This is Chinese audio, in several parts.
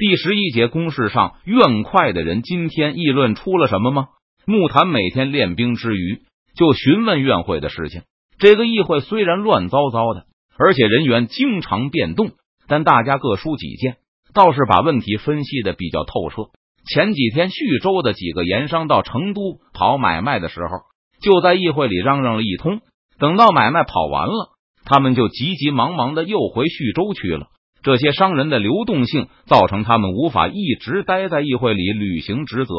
第十一节公事上，院快的人今天议论出了什么吗？木坛每天练兵之余，就询问院会的事情。这个议会虽然乱糟糟的，而且人员经常变动，但大家各抒己见，倒是把问题分析的比较透彻。前几天，徐州的几个盐商到成都跑买卖的时候，就在议会里嚷嚷了一通。等到买卖跑完了，他们就急急忙忙的又回徐州去了。这些商人的流动性，造成他们无法一直待在议会里履行职责。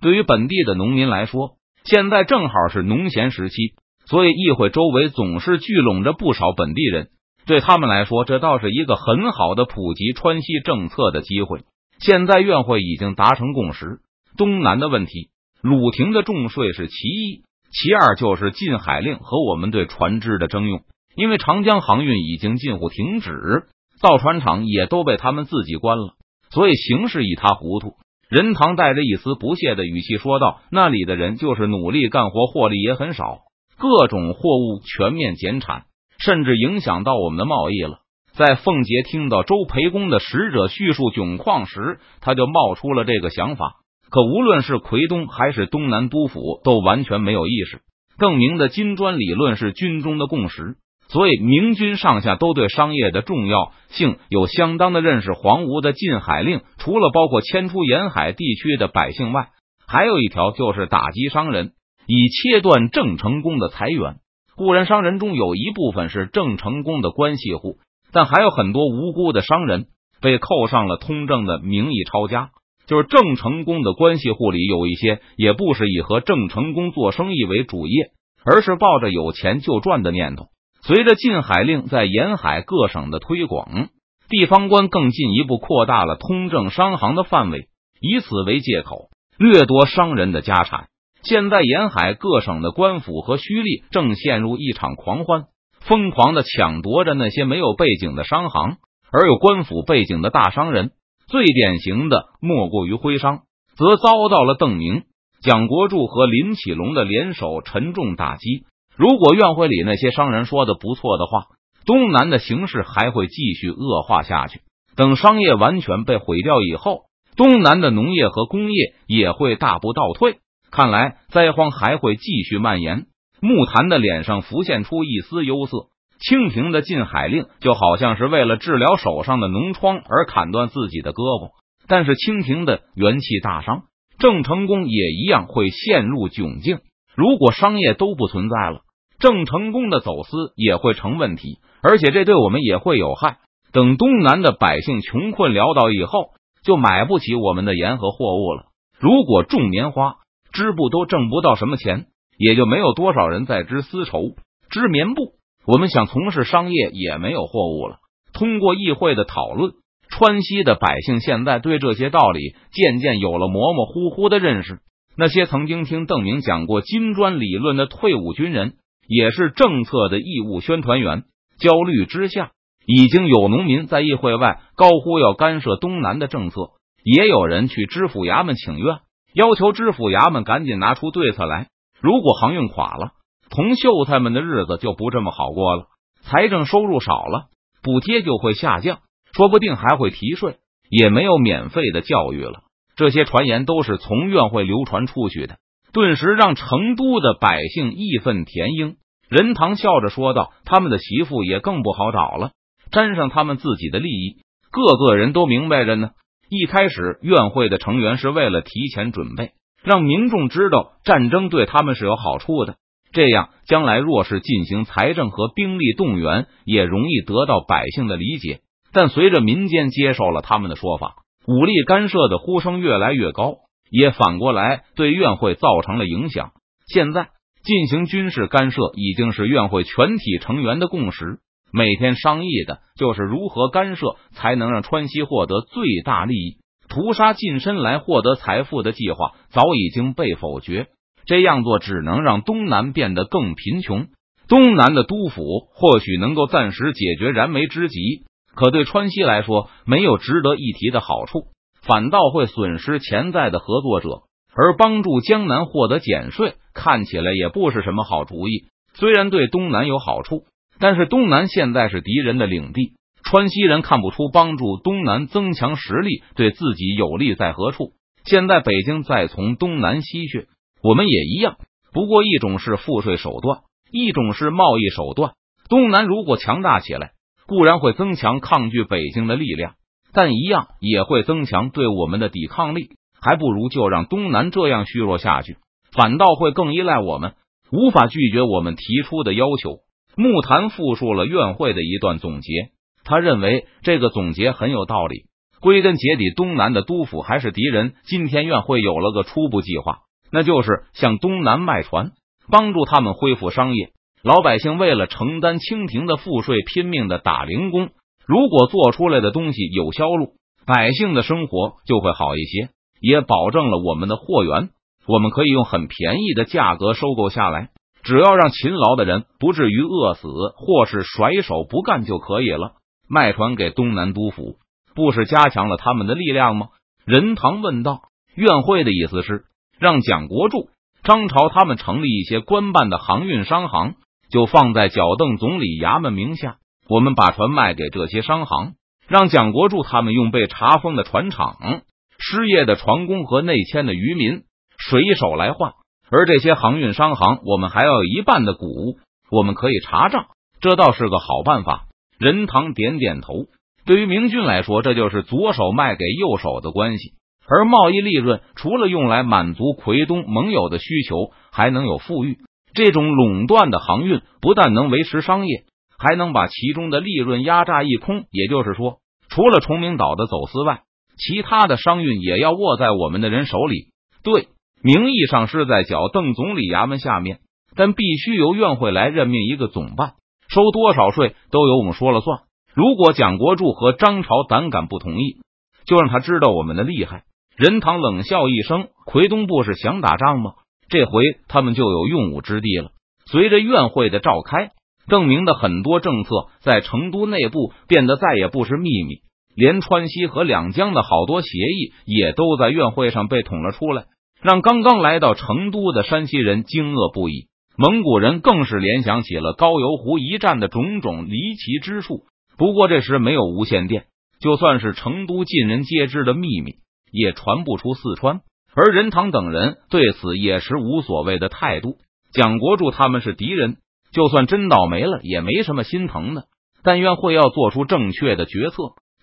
对于本地的农民来说，现在正好是农闲时期，所以议会周围总是聚拢着不少本地人。对他们来说，这倒是一个很好的普及川西政策的机会。现在院会已经达成共识，东南的问题，鲁廷的重税是其一，其二就是禁海令和我们对船只的征用，因为长江航运已经近乎停止。造船厂也都被他们自己关了，所以形势一塌糊涂。任堂带着一丝不屑的语气说道：“那里的人就是努力干活，获利也很少，各种货物全面减产，甚至影响到我们的贸易了。”在凤杰听到周培公的使者叙述窘况时，他就冒出了这个想法。可无论是奎东还是东南都府，都完全没有意识。更明的金砖理论是军中的共识。所以，明军上下都对商业的重要性有相当的认识。黄吴的禁海令，除了包括迁出沿海地区的百姓外，还有一条就是打击商人，以切断郑成功的财源。固然，商人中有一部分是郑成功的关系户，但还有很多无辜的商人被扣上了通政的名义抄家。就是郑成功的关系户里有一些，也不是以和郑成功做生意为主业，而是抱着有钱就赚的念头。随着禁海令在沿海各省的推广，地方官更进一步扩大了通政商行的范围，以此为借口掠夺商人的家产。现在沿海各省的官府和胥吏正陷入一场狂欢，疯狂的抢夺着那些没有背景的商行，而有官府背景的大商人，最典型的莫过于徽商，则遭到了邓明、蒋国柱和林启龙的联手沉重打击。如果院会里那些商人说的不错的话，东南的形势还会继续恶化下去。等商业完全被毁掉以后，东南的农业和工业也会大步倒退。看来灾荒还会继续蔓延。木坛的脸上浮现出一丝忧色。清廷的禁海令就好像是为了治疗手上的脓疮而砍断自己的胳膊，但是清廷的元气大伤，郑成功也一样会陷入窘境。如果商业都不存在了，郑成功的走私也会成问题，而且这对我们也会有害。等东南的百姓穷困潦倒以后，就买不起我们的盐和货物了。如果种棉花，织布都挣不到什么钱，也就没有多少人在织丝绸、织棉布。我们想从事商业，也没有货物了。通过议会的讨论，川西的百姓现在对这些道理渐渐有了模模糊糊的认识。那些曾经听邓明讲过金砖理论的退伍军人，也是政策的义务宣传员。焦虑之下，已经有农民在议会外高呼要干涉东南的政策，也有人去知府衙门请愿，要求知府衙门赶紧拿出对策来。如果航运垮了，同秀才们的日子就不这么好过了。财政收入少了，补贴就会下降，说不定还会提税，也没有免费的教育了。这些传言都是从院会流传出去的，顿时让成都的百姓义愤填膺。任堂笑着说道：“他们的媳妇也更不好找了，沾上他们自己的利益，个个人都明白着呢。一开始，院会的成员是为了提前准备，让民众知道战争对他们是有好处的，这样将来若是进行财政和兵力动员，也容易得到百姓的理解。但随着民间接受了他们的说法。”武力干涉的呼声越来越高，也反过来对院会造成了影响。现在进行军事干涉已经是院会全体成员的共识，每天商议的就是如何干涉才能让川西获得最大利益。屠杀近身来获得财富的计划早已经被否决，这样做只能让东南变得更贫穷。东南的督府或许能够暂时解决燃眉之急。可对川西来说，没有值得一提的好处，反倒会损失潜在的合作者。而帮助江南获得减税，看起来也不是什么好主意。虽然对东南有好处，但是东南现在是敌人的领地，川西人看不出帮助东南增强实力对自己有利在何处。现在北京在从东南吸血，我们也一样。不过一种是赋税手段，一种是贸易手段。东南如果强大起来，固然会增强抗拒北京的力量，但一样也会增强对我们的抵抗力。还不如就让东南这样虚弱下去，反倒会更依赖我们，无法拒绝我们提出的要求。木檀复述了院会的一段总结，他认为这个总结很有道理。归根结底，东南的督府还是敌人。今天院会有了个初步计划，那就是向东南卖船，帮助他们恢复商业。老百姓为了承担清廷的赋税，拼命的打零工。如果做出来的东西有销路，百姓的生活就会好一些。也保证了我们的货源，我们可以用很便宜的价格收购下来，只要让勤劳的人不至于饿死或是甩手不干就可以了。卖船给东南督府，不是加强了他们的力量吗？任堂问道。院会的意思是让蒋国柱、张朝他们成立一些官办的航运商行，就放在脚邓总理衙门名下，我们把船卖给这些商行，让蒋国柱他们用被查封的船厂。失业的船工和内迁的渔民、水手来换，而这些航运商行，我们还要一半的股，我们可以查账，这倒是个好办法。任堂点点头。对于明军来说，这就是左手卖给右手的关系。而贸易利润除了用来满足奎东盟友的需求，还能有富裕。这种垄断的航运不但能维持商业，还能把其中的利润压榨一空。也就是说，除了崇明岛的走私外，其他的商运也要握在我们的人手里。对，名义上是在剿邓总理衙门下面，但必须由院会来任命一个总办，收多少税都由我们说了算。如果蒋国柱和张朝胆敢不同意，就让他知道我们的厉害。任堂冷笑一声：“奎东部是想打仗吗？这回他们就有用武之地了。”随着院会的召开，邓明的很多政策在成都内部变得再也不是秘密。连川西和两江的好多协议也都在院会上被捅了出来，让刚刚来到成都的山西人惊愕不已。蒙古人更是联想起了高邮湖一战的种种离奇之处。不过这时没有无线电，就算是成都尽人皆知的秘密，也传不出四川。而任堂等人对此也是无所谓的态度。蒋国柱他们是敌人，就算真倒霉了，也没什么心疼的。但愿会要做出正确的决策。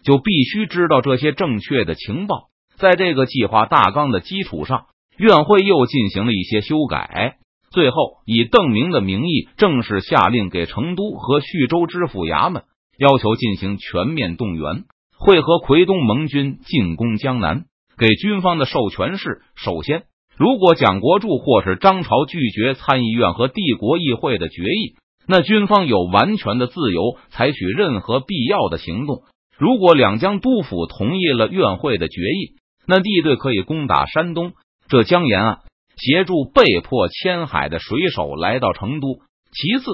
就必须知道这些正确的情报。在这个计划大纲的基础上，院会又进行了一些修改。最后，以邓明的名义正式下令给成都和徐州知府衙门，要求进行全面动员，会合奎东盟军进攻江南。给军方的授权是：首先，如果蒋国柱或是张朝拒绝参议院和帝国议会的决议，那军方有完全的自由采取任何必要的行动。如果两江督府同意了院会的决议，那地队可以攻打山东、浙江沿岸，协助被迫迁海的水手来到成都。其次，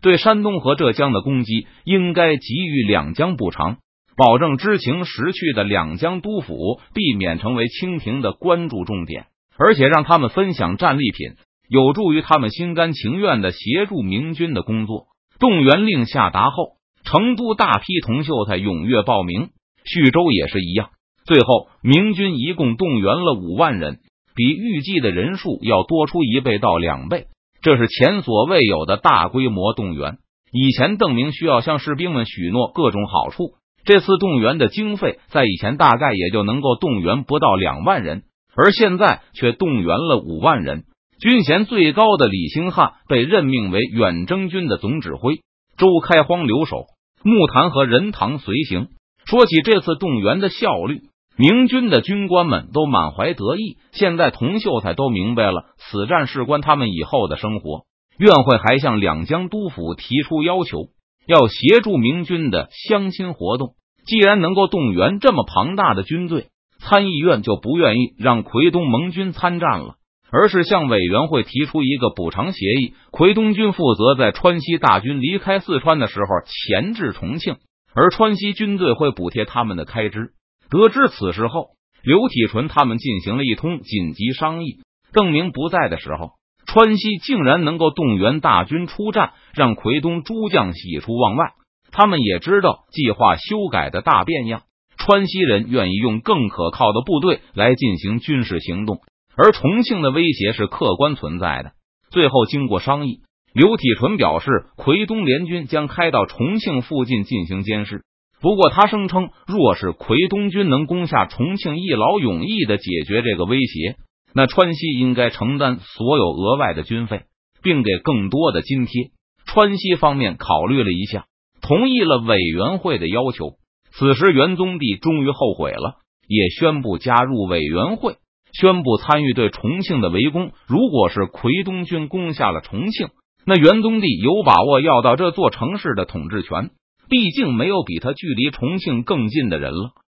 对山东和浙江的攻击，应该给予两江补偿，保证知情识趣的两江督府避免成为清廷的关注重点，而且让他们分享战利品，有助于他们心甘情愿的协助明军的工作。动员令下达后。成都大批同秀才踊跃报名，徐州也是一样。最后，明军一共动员了五万人，比预计的人数要多出一倍到两倍，这是前所未有的大规模动员。以前邓明需要向士兵们许诺各种好处，这次动员的经费在以前大概也就能够动员不到两万人，而现在却动员了五万人。军衔最高的李兴汉被任命为远征军的总指挥，周开荒留守。木坛和任堂随行。说起这次动员的效率，明军的军官们都满怀得意。现在童秀才都明白了，此战事关他们以后的生活。院会还向两江督府提出要求，要协助明军的相亲活动。既然能够动员这么庞大的军队，参议院就不愿意让奎东盟军参战了。而是向委员会提出一个补偿协议，奎东军负责在川西大军离开四川的时候前至重庆，而川西军队会补贴他们的开支。得知此事后，刘体纯他们进行了一通紧急商议。邓明不在的时候，川西竟然能够动员大军出战，让奎东诸将喜出望外。他们也知道计划修改的大变样，川西人愿意用更可靠的部队来进行军事行动，而重庆的威胁是客观存在的。最后经过商议，刘体纯表示，奎东联军将开到重庆附近进行监视。不过，他声称，若是奎东军能攻下重庆，一劳永逸的解决这个威胁，那川西应该承担所有额外的军费，并给更多的津贴。川西方面考虑了一下。同意了委员会的要求。此时，元宗帝终于后悔了，也宣布加入委员会，宣布参与对重庆的围攻。如果是奎东军攻下了重庆，那元宗帝有把握要到这座城市的统治权。毕竟，没有比他距离重庆更近的人了。